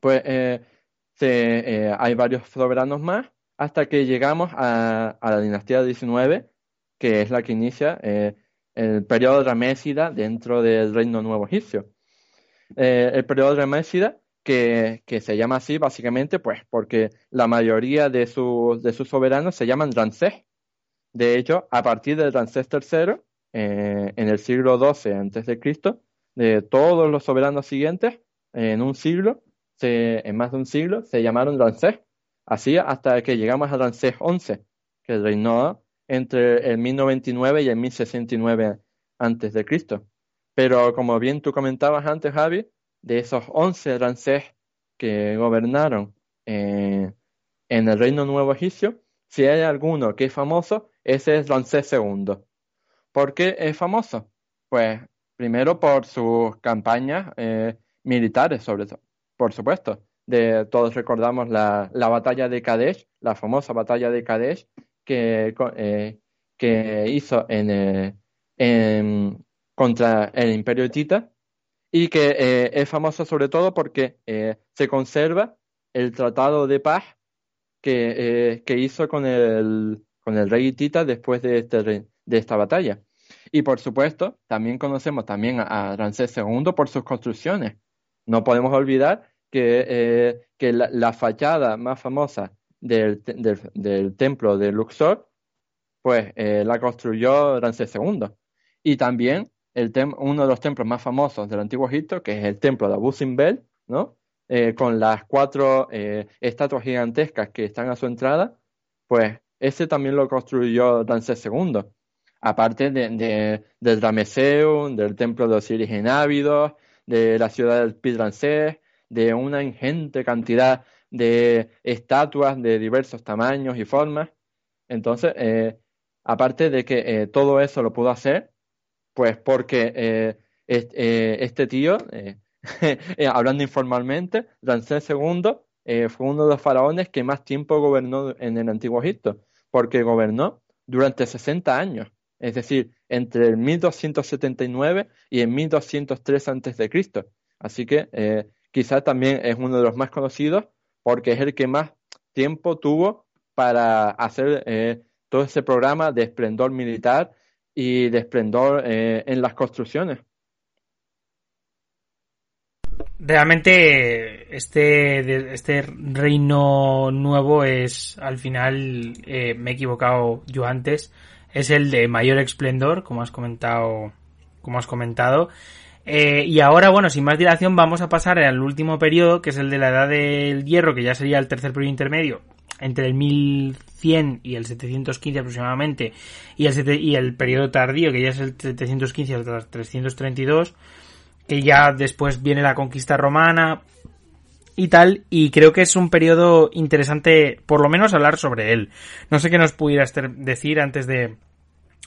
pues eh, hay varios soberanos más, hasta que llegamos a, la dinastía 19, que es la que inicia el periodo ramésida dentro del reino nuevo egipcio. Eh, el periodo de Mésida, que, que, se llama así básicamente pues porque la mayoría de, sus de sus soberanos se llaman Ramsés. De hecho, a partir de Ramsés III, eh, en el siglo XII antes de todos los soberanos siguientes, en un siglo, en más de un siglo, se llamaron Ramsés. Así hasta que llegamos a Ramsés XI, que reinó entre el 1099 y el 1069 antes de Cristo. Pero como bien tú comentabas antes, Javi, de esos 11 Ramsés que gobernaron eh, en el Reino Nuevo Egipcio, si hay alguno que es famoso, ese es Ramsés II. ¿Por qué es famoso? Pues primero por sus campañas eh, militares, sobre todo, por supuesto. De, todos recordamos la, la, batalla de Kadesh, la famosa batalla de Kadesh que, eh, que hizo en, en, contra el imperio hitita y que eh, es famosa sobre todo porque eh, se conserva el tratado de paz que, eh, que hizo con el, con el rey hitita después de, este, de esta batalla. Y por supuesto, también conocemos también a, Ramsés II por sus construcciones. No podemos olvidar que, que la, fachada más famosa del, templo de Luxor, pues la construyó Ramsés II. Y también el uno de los templos más famosos del antiguo Egipto, que es el templo de Abu Simbel, ¿no? Eh, con las cuatro eh, estatuas gigantescas que están a su entrada, pues ese también lo construyó Ramsés II. Aparte de, del Rameseum, del templo de Osiris en Ávidos, de la ciudad del Pidransés, de una ingente cantidad de estatuas de diversos tamaños y formas. Entonces, eh, aparte de que eh, todo eso lo pudo hacer, pues porque eh, este tío, hablando informalmente, Ramsés II fue uno de los faraones que más tiempo gobernó en el Antiguo Egipto, porque gobernó durante 60 años, es decir, entre el 1279 y el 1203 a.C. Así que quizás también es uno de los más conocidos porque es el que más tiempo tuvo para hacer eh, todo ese programa de esplendor militar y de esplendor eh, en las construcciones. Realmente este, este reino nuevo es, al final, eh, me he equivocado yo antes, es el de mayor esplendor, como has comentado, como has comentado, eh, y ahora, bueno, sin más dilación, vamos a pasar al último periodo, que es el de la Edad del Hierro, que ya sería el tercer periodo intermedio, entre el 1100 y el 715 aproximadamente, y el, y el periodo tardío, que ya es el 715 al 332, que ya después viene la conquista romana y tal, y creo que es un periodo interesante, por lo menos hablar sobre él. No sé qué nos pudieras decir antes de,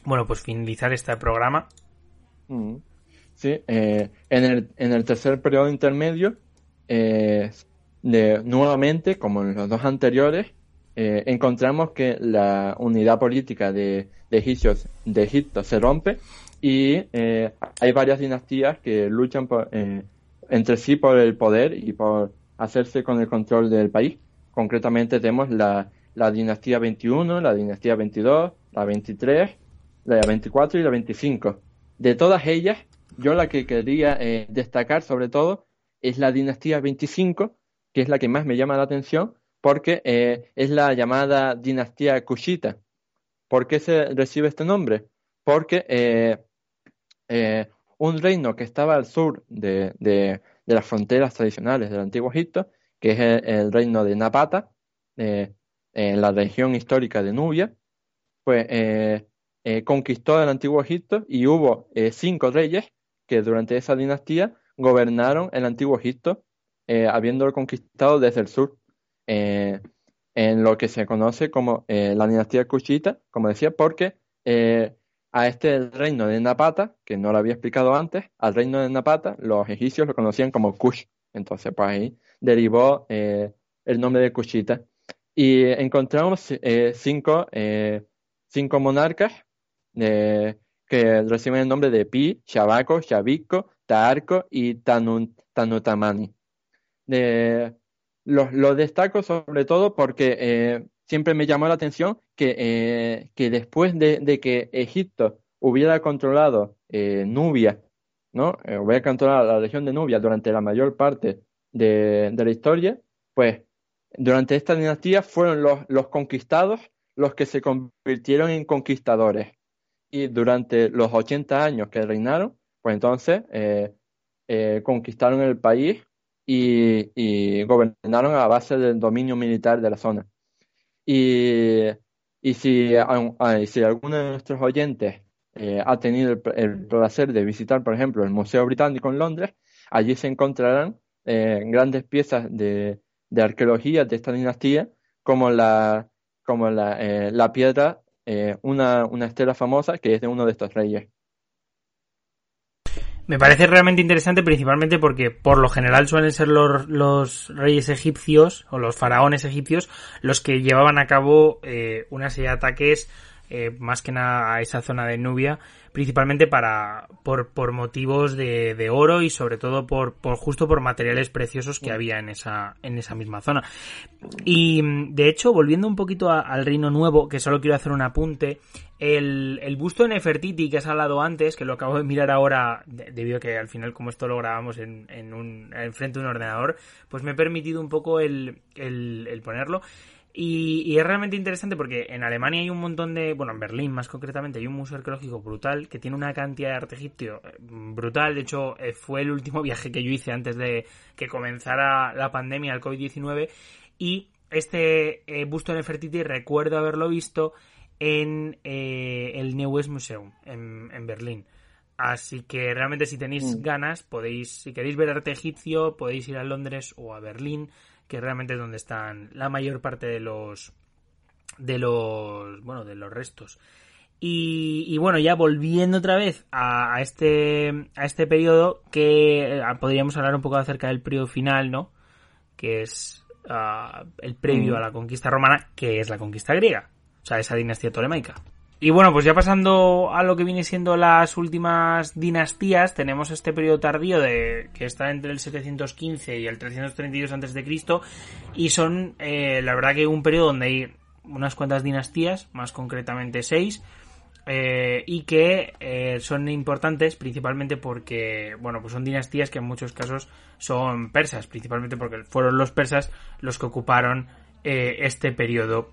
bueno, pues finalizar este programa. Mm. Sí, eh, en, el, en el tercer periodo intermedio, eh, de, nuevamente, como en los dos anteriores, eh, encontramos que la unidad política de, de, de Egipto se rompe y hay varias dinastías que luchan entre sí por el poder y por hacerse con el control del país. Concretamente tenemos la, la dinastía 21, la dinastía 22, la 23, la 24 y la 25. De todas ellas, yo la que quería eh, destacar sobre todo es la dinastía 25, que es la que más me llama la atención, porque eh, es la llamada dinastía Kushita. ¿Por qué se recibe este nombre? Porque eh, un reino que estaba al sur de, de, las fronteras tradicionales del Antiguo Egipto, que es el, reino de Napata, en la región histórica de Nubia, pues conquistó el Antiguo Egipto y hubo cinco reyes que durante esa dinastía gobernaron el antiguo Egipto, eh, habiéndolo conquistado desde el sur, eh, en lo que se conoce como eh, la dinastía Kushita, como decía, porque a este reino de Napata, que no lo había explicado antes, al reino de Napata, los egipcios lo conocían como Kush. Entonces, pues ahí derivó el nombre de Kushita. Y encontramos cinco, cinco monarcas que reciben el nombre de Pi, Shabaco, Shabico, Taarco y Tanutamani. lo, destaco sobre todo porque eh, siempre me llamó la atención que, eh, que después de, que Egipto hubiera controlado eh, Nubia, ¿no? hubiera controlado la región de Nubia durante la mayor parte de, la historia, pues durante esta dinastía fueron los, los conquistados los que se convirtieron en conquistadores y durante los 80 años que reinaron, pues entonces eh, eh, conquistaron el país y, gobernaron a base del dominio militar de la zona. Y, y si, si alguno de nuestros oyentes eh, ha tenido el, placer de visitar, por ejemplo, el Museo Británico en Londres, allí se encontrarán grandes piezas de, de, arqueología de esta dinastía, como la, como la, la piedra eh, una, una estela famosa que es de uno de estos reyes. Me parece realmente interesante principalmente porque por lo general suelen ser los, los reyes egipcios o los faraones egipcios los que llevaban a cabo eh, una serie de ataques eh, más que nada a esa zona de Nubia principalmente para por, por motivos de, de, oro y sobre todo por, por justo por materiales preciosos que había en esa en esa misma zona. Y de hecho volviendo un poquito al Reino Nuevo que solo quiero hacer un apunte el, el busto de Nefertiti que has hablado antes que lo acabo de mirar ahora debido a que al final como esto lo grabamos en, en un en frente de un ordenador pues me he permitido un poco el, el, el ponerlo y, es realmente interesante porque en Alemania hay un montón de, bueno, en Berlín más concretamente, hay un museo arqueológico brutal que tiene una cantidad de arte egipcio eh, brutal. De hecho, eh, fue el último viaje que yo hice antes de que comenzara la pandemia, el COVID-19. Y este eh, busto de Nefertiti recuerdo haberlo visto en el Neues Museum en, en Berlín. Así que realmente si tenéis Mm. ganas, podéis, si queréis ver arte egipcio, podéis ir a Londres o a Berlín, que realmente es donde están la mayor parte de los de los bueno de los restos. Y, y bueno, ya volviendo otra vez a, a este a este periodo, que eh, podríamos hablar un poco acerca del periodo final, ¿no? Que es ah, el previo Mm. a la conquista romana, que es la conquista griega, o sea, esa dinastía tolemaica. Y bueno, pues ya pasando a lo que viene siendo las últimas dinastías, tenemos este periodo tardío de que está entre el 715 y el 332 antes de Cristo y son eh, la verdad que un periodo donde hay unas cuantas dinastías, más concretamente seis, eh, y que eh, son importantes principalmente porque, bueno, pues son dinastías que en muchos casos son persas, principalmente porque fueron los persas los que ocuparon este periodo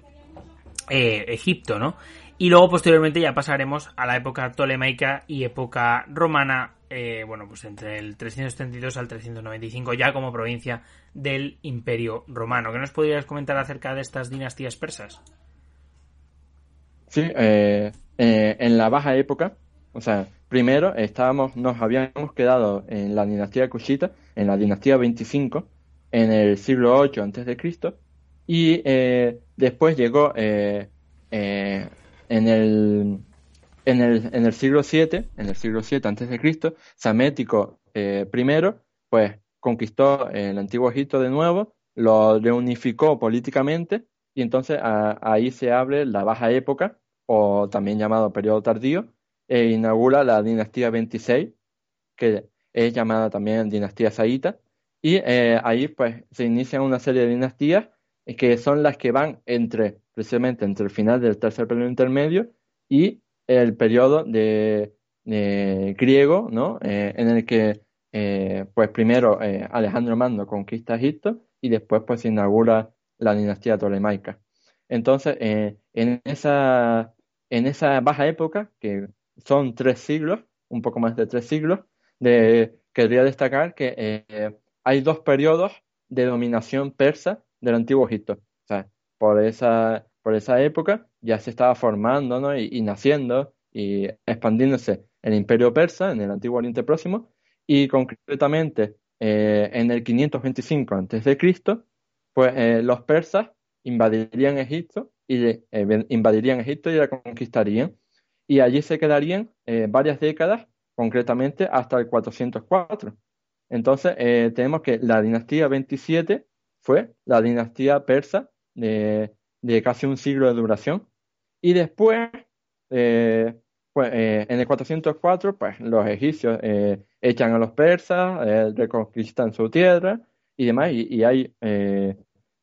Egipto, ¿no? Y luego posteriormente ya pasaremos a la época tolemaica y época romana, eh, bueno, pues entre el 332 al 395 ya como provincia del Imperio Romano. ¿Qué nos podrías comentar acerca de estas dinastías persas? Sí, eh, eh, en la baja época, o sea, primero estábamos, nos habíamos quedado en la dinastía Kushita, en la dinastía 25, en el siglo 8 antes de Cristo, y eh, después llegó eh, en el en el, en el siglo 7, en el siglo 7 antes de Cristo, Samético eh, I, pues conquistó el antiguo Egipto de nuevo, lo reunificó políticamente y entonces ahí se abre la baja época, o también llamado periodo tardío, e inaugura la dinastía 26, que es llamada también dinastía saíta, y eh, ahí pues se inician una serie de dinastías eh, que son las que van entre, precisamente entre el final del tercer periodo intermedio y el periodo de, griego, ¿no? Eh, en el que eh, pues primero eh, Alejandro Magno conquista Egipto y después pues se inaugura la dinastía tolemaica. Entonces, en esa, en esa baja época, que son tres siglos, un poco más de tres siglos, de, querría destacar que hay dos periodos de dominación persa del antiguo Egipto. Por esa, por esa época ya se estaba formando, ¿no? y, naciendo y expandiéndose el imperio persa en el antiguo Oriente Próximo y concretamente eh, en el 525 a.C., pues eh, los persas invadirían Egipto y eh, invadirían Egipto y la conquistarían y allí se quedarían varias décadas, concretamente hasta el 404. Entonces tenemos que la dinastía 27 fue la dinastía persa de, casi un siglo de duración y después eh, pues, eh, en el 404, pues los egipcios eh, echan a los persas, reconquistan su tierra y demás, y, hay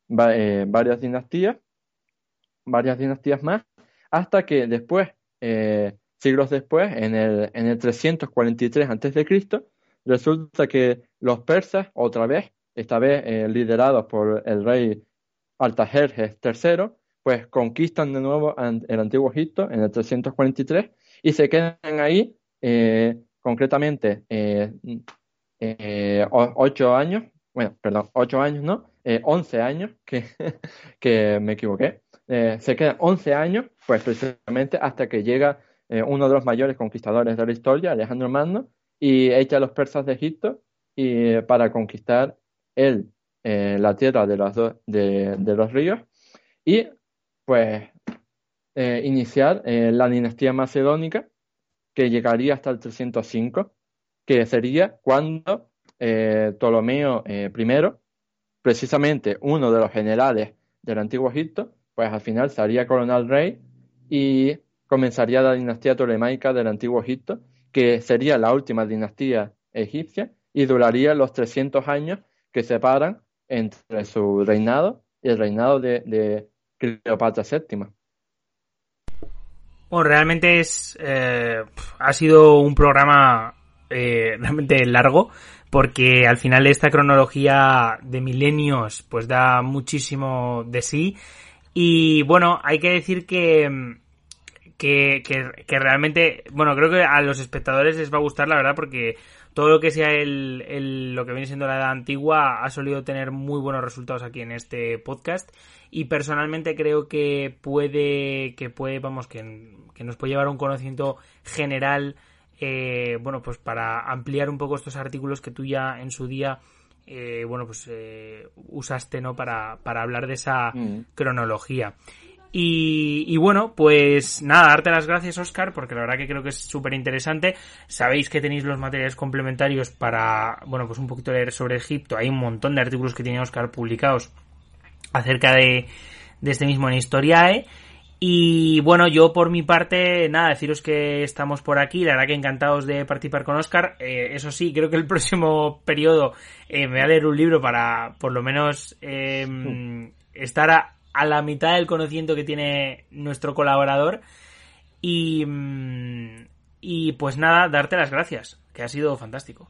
va- varias dinastías, varias dinastías más, hasta que después, siglos después, en el, en el 343 a.C., resulta que los persas, otra vez, esta vez liderados por el rey Artajerjes III, pues conquistan de nuevo el antiguo Egipto en el 343 y se quedan ahí eh, concretamente eh, eh, ocho años, bueno, perdón, ocho años no, once años, que, que me equivoqué, se quedan once años, pues precisamente hasta que llega uno de los mayores conquistadores de la historia, Alejandro Magno, y echa a los persas de Egipto y, para conquistar él eh, la tierra de dos- de, los ríos y pues eh, iniciar eh, la dinastía macedónica que llegaría hasta el 305, que sería cuando Ptolomeo I, precisamente uno de los generales del antiguo Egipto, pues al final se haría coronel rey y comenzaría la dinastía tolemaica del antiguo Egipto, que sería la última dinastía egipcia y duraría los 300 años que separan entre su reinado y el reinado de, de Cleopatra VII. Bueno, realmente es eh, ha sido un programa eh, realmente largo porque al final esta cronología de milenios pues da muchísimo de sí y bueno hay que decir que que, que, que realmente bueno creo que a los espectadores les va a gustar la verdad porque todo lo que sea el, el, lo que viene siendo la edad antigua ha solido tener muy buenos resultados aquí en este podcast y personalmente creo que puede que puede vamos que, que nos puede llevar a un conocimiento general eh, bueno, pues para ampliar un poco estos artículos que tú ya en su día, eh, bueno, pues eh, usaste, ¿no? Para, para hablar de esa Mm. cronología. Y, y bueno, pues nada, darte las gracias, Oscar, porque la verdad que creo que es súper interesante. Sabéis que tenéis los materiales complementarios para, bueno, pues un poquito leer sobre Egipto. Hay un montón de artículos que tiene Oscar publicados acerca de, de este mismo en Historiae. Y bueno, yo por mi parte, nada, deciros que estamos por aquí. La verdad que encantados de participar con Oscar. Eh, eso sí, creo que el próximo periodo eh, me voy a leer un libro para por lo menos eh, estar a, a la mitad del conocimiento que tiene nuestro colaborador. Y, mm, y pues nada, darte las gracias, que ha sido fantástico.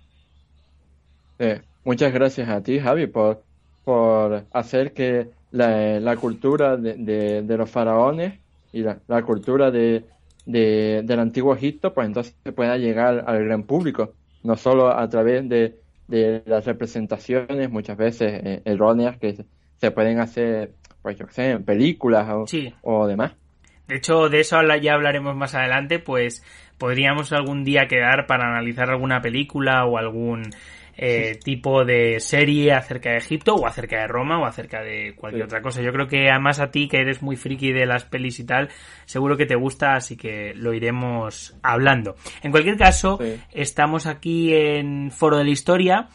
Eh, muchas gracias a ti, Javi, por, por hacer que la, la cultura de, de, los faraones y la, la cultura de, de, del antiguo Egipto, pues entonces pueda llegar al gran público, no solo a través de, de las representaciones muchas veces eh, erróneas que se pueden hacer, pues yo qué sé, en películas o, Sí. o demás. De hecho, de eso ya hablaremos más adelante, pues podríamos algún día quedar para analizar alguna película o algún eh, tipo de serie acerca de Egipto o acerca de Roma o acerca de cualquier Sí. otra cosa. Yo creo que además a ti, que eres muy friki de las pelis y tal, seguro que te gusta, así que lo iremos hablando. En cualquier caso, Sí. estamos aquí en Foro de la Historia.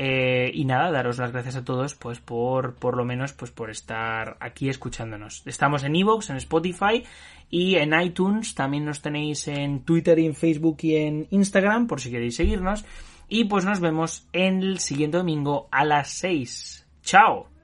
Eh, y nada, daros las gracias a todos, pues por, por lo menos, pues por estar aquí escuchándonos. Estamos en Evox, en Spotify y en iTunes. También nos tenéis en Twitter y en Facebook y en Instagram, por si queréis seguirnos. Y pues nos vemos el siguiente domingo a las 6. ¡Chao!